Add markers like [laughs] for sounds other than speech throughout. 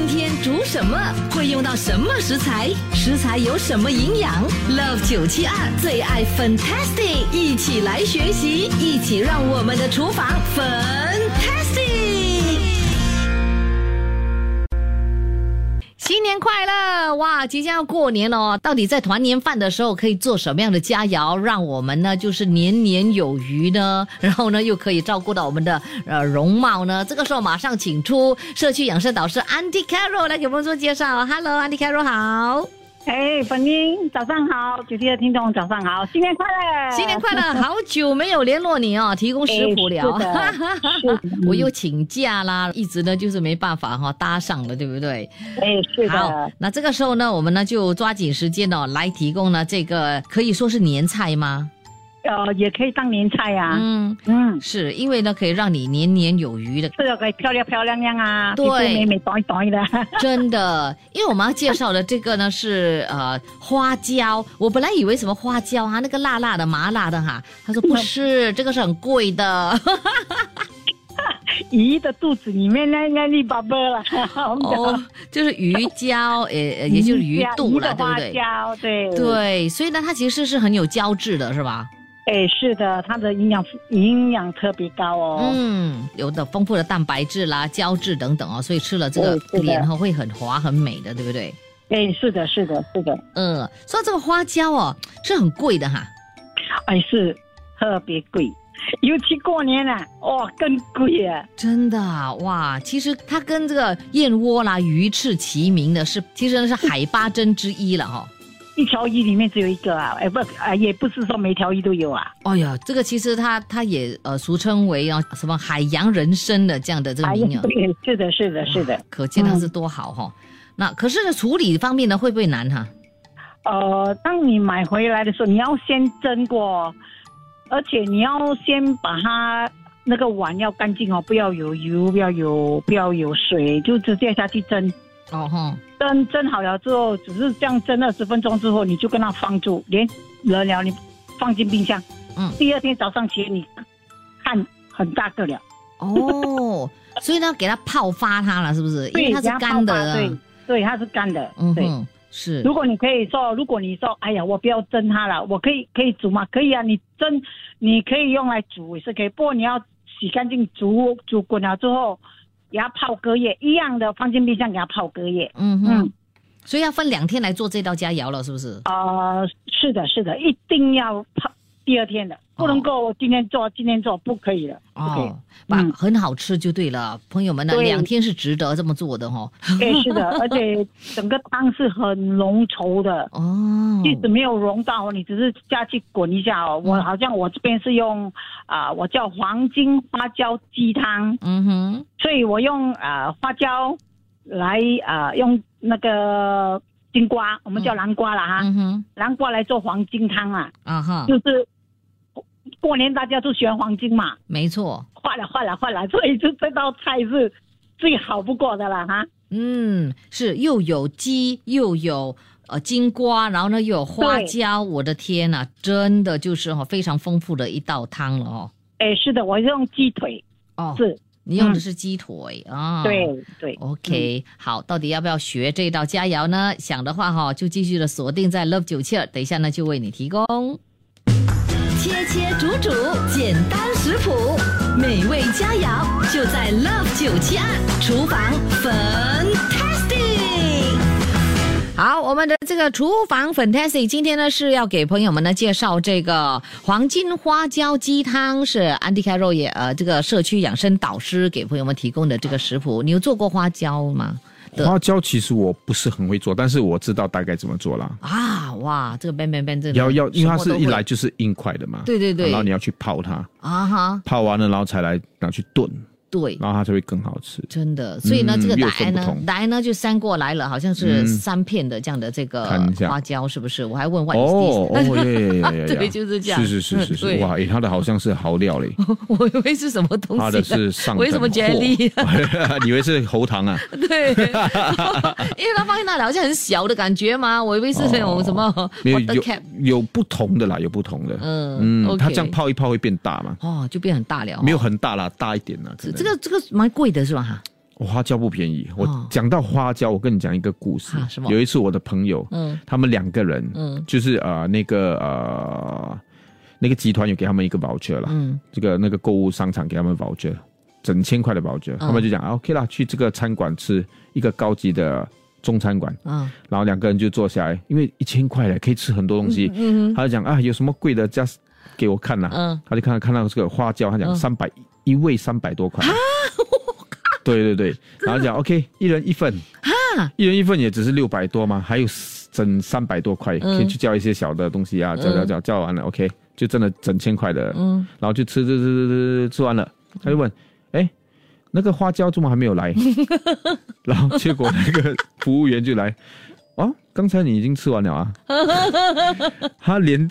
今天煮什么？会用到什么食材？食材有什么营养？Love 九七二最爱 Fantastic，一起来学习，一起让我们的厨房粉。新年快乐！哇，即将要过年了哦，到底在团年饭的时候可以做什么样的佳肴，让我们呢就是年年有余呢？[laughs] 然后呢又可以照顾到我们的呃容貌呢？这个时候马上请出社区养生导师 Andy Carroll 来给我们做介绍。Hello，Andy Carroll 好。哎，本英，早上好，九七的听众早上好，新年快乐，新年快乐！好久没有联络你哦，提供食谱了，哎是的 [laughs] 我又请假啦，一直呢就是没办法哈、搭上了，对不对？哎，是好的，，那这个时候呢，我们呢就抓紧时间哦，来提供呢这个可以说是年菜吗？呃，也可以当年菜啊，嗯，嗯，是因为呢可以让你年年有余的，这个可以漂亮漂亮亮啊，对。美美短短的，[laughs] 真的。因为我们要介绍的这个呢是呃花椒，我本来以为什么花椒啊，那个辣辣的麻辣的哈，他说不是，这个是很贵的。[laughs] 鱼的肚子里面那那粒宝贝了，哦，就是鱼胶，[laughs] 呃，呃也就是鱼肚了，鱼的花对不对？椒，对，对，所以呢，它其实是很有胶质的，是吧？哎，是的，它的营养营养特别高哦，嗯，有的丰富的蛋白质啦、胶质等等哦，所以吃了这个脸哈会很滑很美的，对不对？哎，是的，是的，是的，嗯，说到这个花椒哦，是很贵的哈。哎，是特别贵，尤其过年了，哇，更贵啊。真的啊哇，其实它跟这个燕窝啦、鱼翅齐名的是，其实是海八珍之一了哈、一条鱼里面只有一个啊，哎不啊，也不是说每条鱼都有啊。哎呀，这个其实它它也呃俗称为啊什么海洋人参的这样的这个哎名啊，对，是的，是的，是的。可见它是多好哈、那可是呢，处理方面呢会不会难哈？呃，当你买回来的时候，你要先蒸过，而且你要先把它那个碗要干净哦，不要有油，不要有不要有水，就直接下去蒸。哦哈，蒸蒸好了之后，只是这样蒸二十分钟之后，你就跟它放住，连热了你放进冰箱。嗯第二天早上起来你看很大个了。哦，所以呢，给它泡发它了，是不是？因为它是给干的对对，它是干的。嗯哼，是。如果你可以说，如果你说，哎呀，我不要蒸它了，我可以可以煮吗？可以啊，你蒸，你可以用来煮也是可以，不过你要洗干净，煮煮滚了之后，给它泡隔夜，一样的放进冰箱给它泡隔夜。嗯哼，嗯，所以要分两天来做这道佳肴了，是不是？呃，是的，是的，一定要泡第二天的，不能够今天做今天做，不可以的。哦，把嗯。很好吃就对了，朋友们呢，对。两天是值得这么做的哈。对，是的，而且整个汤是很浓稠的。哦，即使没有融到，你只是下去滚一下哦。我好像我这边是用啊、我叫黄金花椒鸡汤，嗯哼，所以我用啊、花椒来啊、用那个金瓜，我们叫南瓜了哈，南瓜来做黄金汤啊，啊哈，就是过年大家都喜欢黄金嘛，没错，换了换了换了，[laughs] 所以就这道菜是最好不过的了哈。嗯，是又有鸡又有。呃，金瓜，然后呢又有花椒，我的天呐，真的就是哈、非常丰富的一道汤了哦。哎，是的，我用鸡腿，哦，是，你用的是鸡腿啊？对对。OK，、好，到底要不要学这道佳肴呢？想的话哈，就继续的锁定在 Love 九七二，等一下呢就为你提供。切切煮煮，简单食谱，美味佳肴就在 Love 九七二厨房 Fantastic。好，我们的这个厨房 Fantastic 今天呢是要给朋友们呢介绍这个黄金花椒鸡汤，是安迪开肉也呃这个社区养生导师给朋友们提供的这个食谱。你有做过花椒吗？的。花椒其实我不是很会做，但是我知道大概怎么做啦。啊，哇，这个 Ben Ben Ben 真的要要，因为它是一来就是硬块的嘛，对对对。然后你要去泡它，啊哈，泡完了然后才来拿去炖，对。然后它就会更好吃。真的，所以呢，嗯这个又答案呢分不同，答案呢就三过来了，好像是嗯三片的这样的这个花椒，是不是？我还问 What 哦哦 [laughs] 对就是这样是是是是是，哇，诶，它的好像是蚝料嘞，[laughs] 我以为是什么东西呢？它的是上为什么等货 jelly？[laughs] 你以为是喉糖啊？对，因为它放在那里好像很小的感觉嘛，我以为是那种什么有有有不同的啦，有不同的。嗯嗯它这样泡一泡会变大嘛？哦，就变很大了哦。没有很大啦，大一点啦。可能这这个这个蛮贵的是吧？哈，花椒不便宜。我哦。讲到花椒，我跟你讲一个故事。啊什么。有一次我的朋友，嗯。他们两个人，嗯。就是呃那个呃那个集团有给他们一个 voucher 了，嗯。这个那个购物商场给他们 voucher，整千块的 voucher，、他们就讲啊 OK 啦，去这个餐馆吃一个高级的中餐馆，嗯。然后两个人就坐下来，因为一千块嘞可以吃很多东西，嗯他就讲啊有什么贵的，just 给我看呐，嗯。他就看看到这个花椒，他讲嗯。三百、一位三百多块。对对对，然后讲 [laughs] OK，一人一份，哈？一人一份也只是六百多嘛，还有整三百多块，嗯。可以去叫一些小的东西啊，叫叫叫叫完了，OK，就真的整千块的，嗯，然后就吃吃吃吃吃吃完了，他就问，哎，那个花椒怎么还没有来？然后结果那个服务员就来，哦，刚才你已经吃完了啊，他连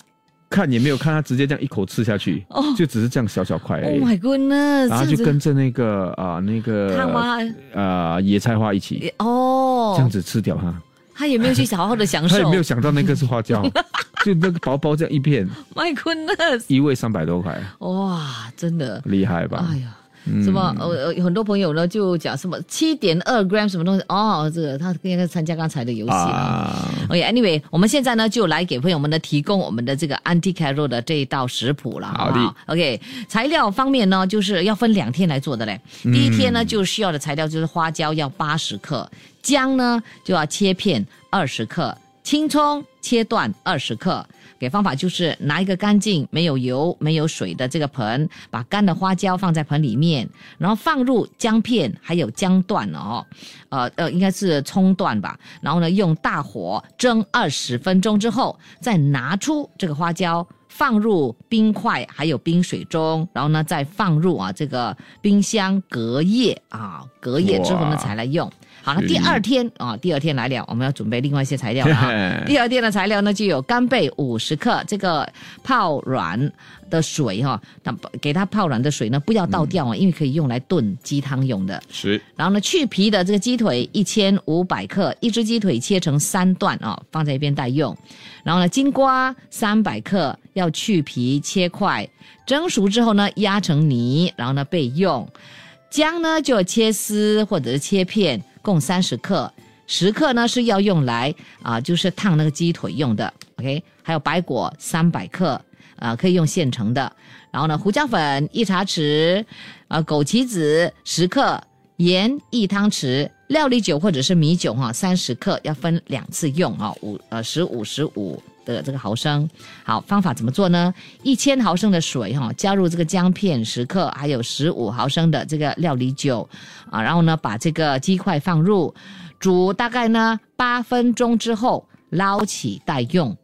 看也没有看，他直接这样一口吃下去，就只是这样小小块而，Oh 已。my goodness，然后就跟着那个啊、那烫吗个？呃野菜花一起哦，这样子吃掉它，他也没有去好好的享受。他也没有想到那个是花椒，[laughs] 就那个薄薄这样一片，，My goodness，一位三百多块，哇，真的，厉害吧？哎呀。嗯什么？呃，呃很多朋友呢就讲什么七点二 gram 什么东西哦，这个他应该参加刚才的游戏了。啊，OK，Anyway，、我们现在呢就来给朋友们呢提供我们的这个 Anti Caro 的这一道食谱了，好不好？OK，材料方面呢就是要分两天来做的嘞。第一天呢就需要的材料就是花椒要八十克，姜呢就要切片二十克，青葱切段二十克。给方法就是拿一个干净、没有油、没有水的这个盆，把干的花椒放在盆里面，然后放入姜片还有姜段哦，呃呃，应该是葱段吧。然后呢，用大火蒸二十分钟之后，再拿出这个花椒。放入冰块还有冰水中，然后呢再放入啊这个冰箱隔夜啊，隔夜之后呢才来用。好了，第二天啊，第二天来了，我们要准备另外一些材料了啊。第二天的材料呢，就有干贝五十克，这个泡软的水哈、那给它泡软的水呢，不要倒掉啊，因为可以用来炖鸡汤用的。是然后呢，去皮的这个鸡腿一千五百克，一只鸡腿切成三段啊、放在一边待用。然后呢，金瓜三百克，要去皮切块，蒸熟之后呢，压成泥，然后呢备用。姜呢就切丝或者是切片，共三十克。十克呢是要用来啊、就是烫那个鸡腿用的。OK，还有白果三百克，啊、可以用现成的。然后呢，胡椒粉一茶匙，啊，枸杞子十克，盐一汤匙，料理酒或者是米酒哈三十克，要分两次用啊，五呃十五十五的这个毫升。好，方法怎么做呢？一千毫升的水哈，加入这个姜片十克，还有十五毫升的这个料理酒啊，然后呢把这个鸡块放入，煮大概呢八分钟之后捞起待用。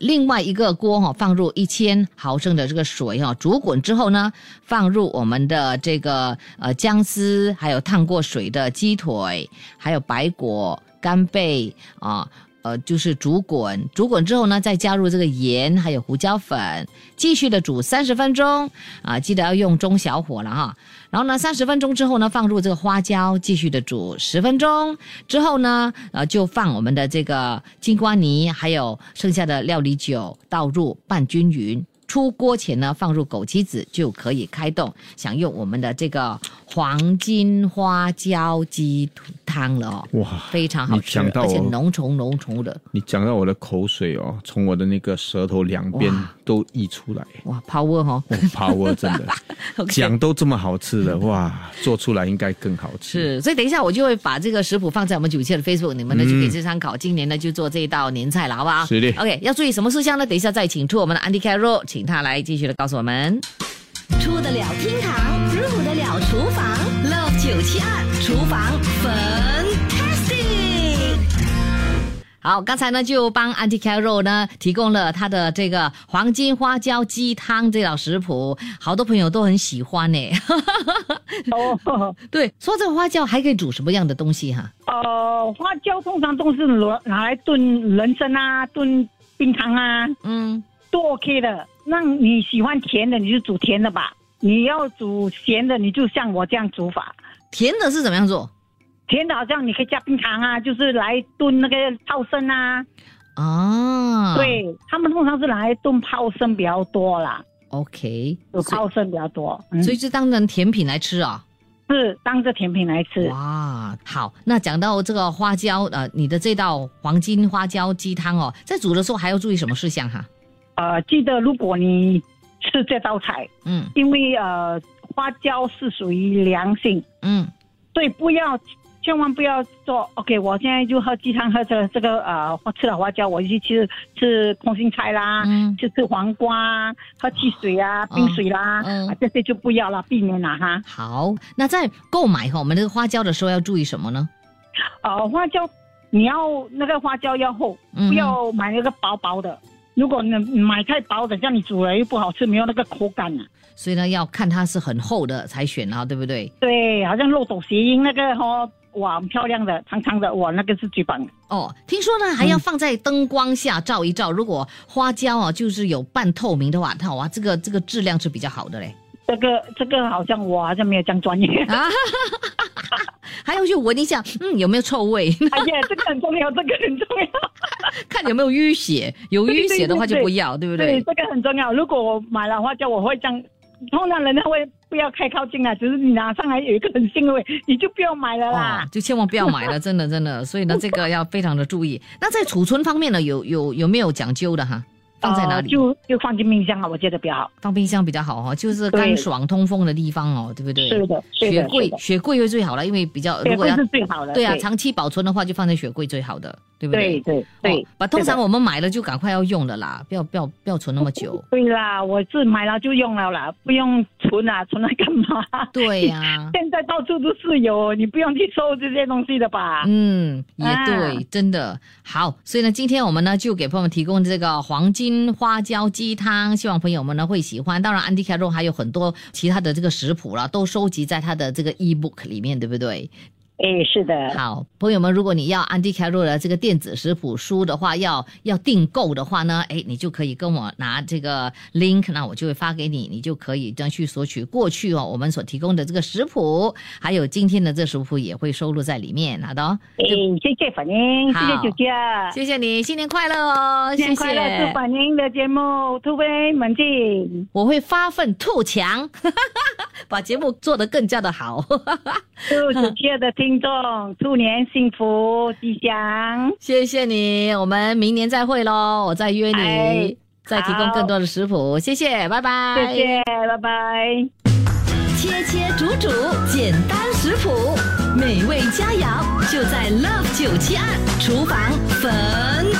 另外一个锅哈、放入一千毫升的这个水哈、煮滚之后呢，放入我们的这个呃姜丝，还有烫过水的鸡腿，还有白果、干贝啊。呃，就是煮滚，煮滚之后呢，再加入这个盐，还有胡椒粉，继续的煮三十分钟啊，记得要用中小火了哈。然后呢，三十分钟之后呢，放入这个花椒，继续的煮十分钟之后呢，呃，就放我们的这个金瓜泥，还有剩下的料理酒倒入拌均匀。出锅前呢，放入枸杞子就可以开动，享用我们的这个黄金花椒鸡汤了哦，哇，非常好吃，而且我浓稠浓稠的，你讲到我的口水哦，从我的那个舌头两边都溢出来，哇，power 哦，哇，power 真的 [laughs] 讲都这么好吃的，哇，做出来应该更好吃。是，所以等一下我就会把这个食谱放在我们九七的 Facebook，你们呢就可以去参考。今年呢就做这一道年菜了，好不好？是的 OK，要注意什么事项呢？等一下再请出我们的 Andy Carroll，请他来继续的告诉我们。出得了厅堂，入得了厨房，Love 九七二厨房 Fantastic。好，刚才呢就帮 Andy Carroll 呢提供了他的这个黄金花椒鸡汤这道食谱，好多朋友都很喜欢呢。哦，[laughs] 对，说这个花椒还可以煮什么样的东西哈？呃，花椒通常都是拿拿来炖人参啊，炖冰糖啊，嗯，都 OK 的。那你喜欢甜的，你就煮甜的吧。你要煮咸的，你就像我这样煮法。甜的是怎么样做？甜的好像你可以加冰糖啊，就是来炖那个泡参啊。啊，对他们通常是拿来炖泡参比较多啦，，OK，有泡参比较多。嗯所以就当成甜品来吃啊。是当着甜品来吃。哇，好，那讲到这个花椒，呃，你的这道黄金花椒鸡汤哦，在煮的时候还要注意什么事项哈？呃，记得如果你吃这道菜，嗯因为呃花椒是属于凉性，嗯，所以不要千万不要做。OK，我现在就喝鸡汤，喝这个这个呃吃了花椒，我就去吃吃空心菜啦，嗯去吃黄瓜，喝汽水啊、冰水啦，嗯啊这些就不要了，避免了哈。好，那在购买哈我们这个花椒的时候要注意什么呢？呃，花椒你要那个花椒要厚，嗯不要买那个薄薄的。如果你买太薄的，这样你煮了又不好吃，没有那个口感啊。所以呢，要看它是很厚的才选啊，对不对？对，好像漏斗谐音那个哦，哇，很漂亮的，长长的，哇，那个是最棒的。哦，听说呢还要放在灯光下照一照，如果花椒啊就是有半透明的话，它哇这个这个质量是比较好的嘞。这个这个好像我好像没有这样专业。啊，还要去闻一下，嗯，有没有臭味？[laughs] 哎呀，这个很重要，这个很重要。[laughs] 看有没有淤血，有淤血的话就不要，对不对，对？这个很重要。如果我买了花椒，我会这样。通常人家会不要太靠近啊，只是你拿上来有一个很腥的味，你就不要买了啦哦。，就千万不要买了，真的真的。所以呢，这个要非常的注意。那在储存方面呢，有有有没有讲究的哈？放在哪里？呃就就放进冰箱啊，我觉得比较好。放冰箱比较好哈，就是干爽通风的地方哦，对不对？是的，是雪的，雪柜雪柜会最好了，因为比较如果要是最好的。对啊，对长期保存的话就放在雪柜最好的，对不对对？对对哦，把通常我们买了就赶快要用的啦，不要不要不要存那么久。[laughs] 对啦，我是买了就用了啦，不用存啦，存来干嘛？对呀、[laughs] 现在到处都是有，你不用去收这些东西的吧？嗯，也对，啊真的好。所以呢，今天我们呢就给朋友们提供这个黄金花椒鸡汤，希望朋友们呢会喜欢。当然，Andy Carroll 还有很多其他的这个食谱了，都收集在他的这个 ebook 里面，对不对？哎，是的，好，朋友们，如果你要安迪凯洛的这个电子食谱书的话，要要订购的话呢，哎，你就可以跟我拿这个 link，那我就会发给你，你就可以这样去索取过去哦我们所提供的这个食谱，还有今天的这食谱也会收录在里面，好的哦。哎，谢谢反应，谢谢好九姐，谢谢你，新年快乐哦！谢新年快乐！祝谢，反应的节目突飞猛进，我会发奋图强，[laughs] 把节目做得更加的好。祝九姐的听众兔年幸福吉祥。谢谢你，我们明年再会喽，我再约你，哎再提供更多的食谱。谢谢，拜拜。谢谢，拜拜。切切煮煮，简单食谱，美味佳肴就在 Love 九七二厨房 Fantastic。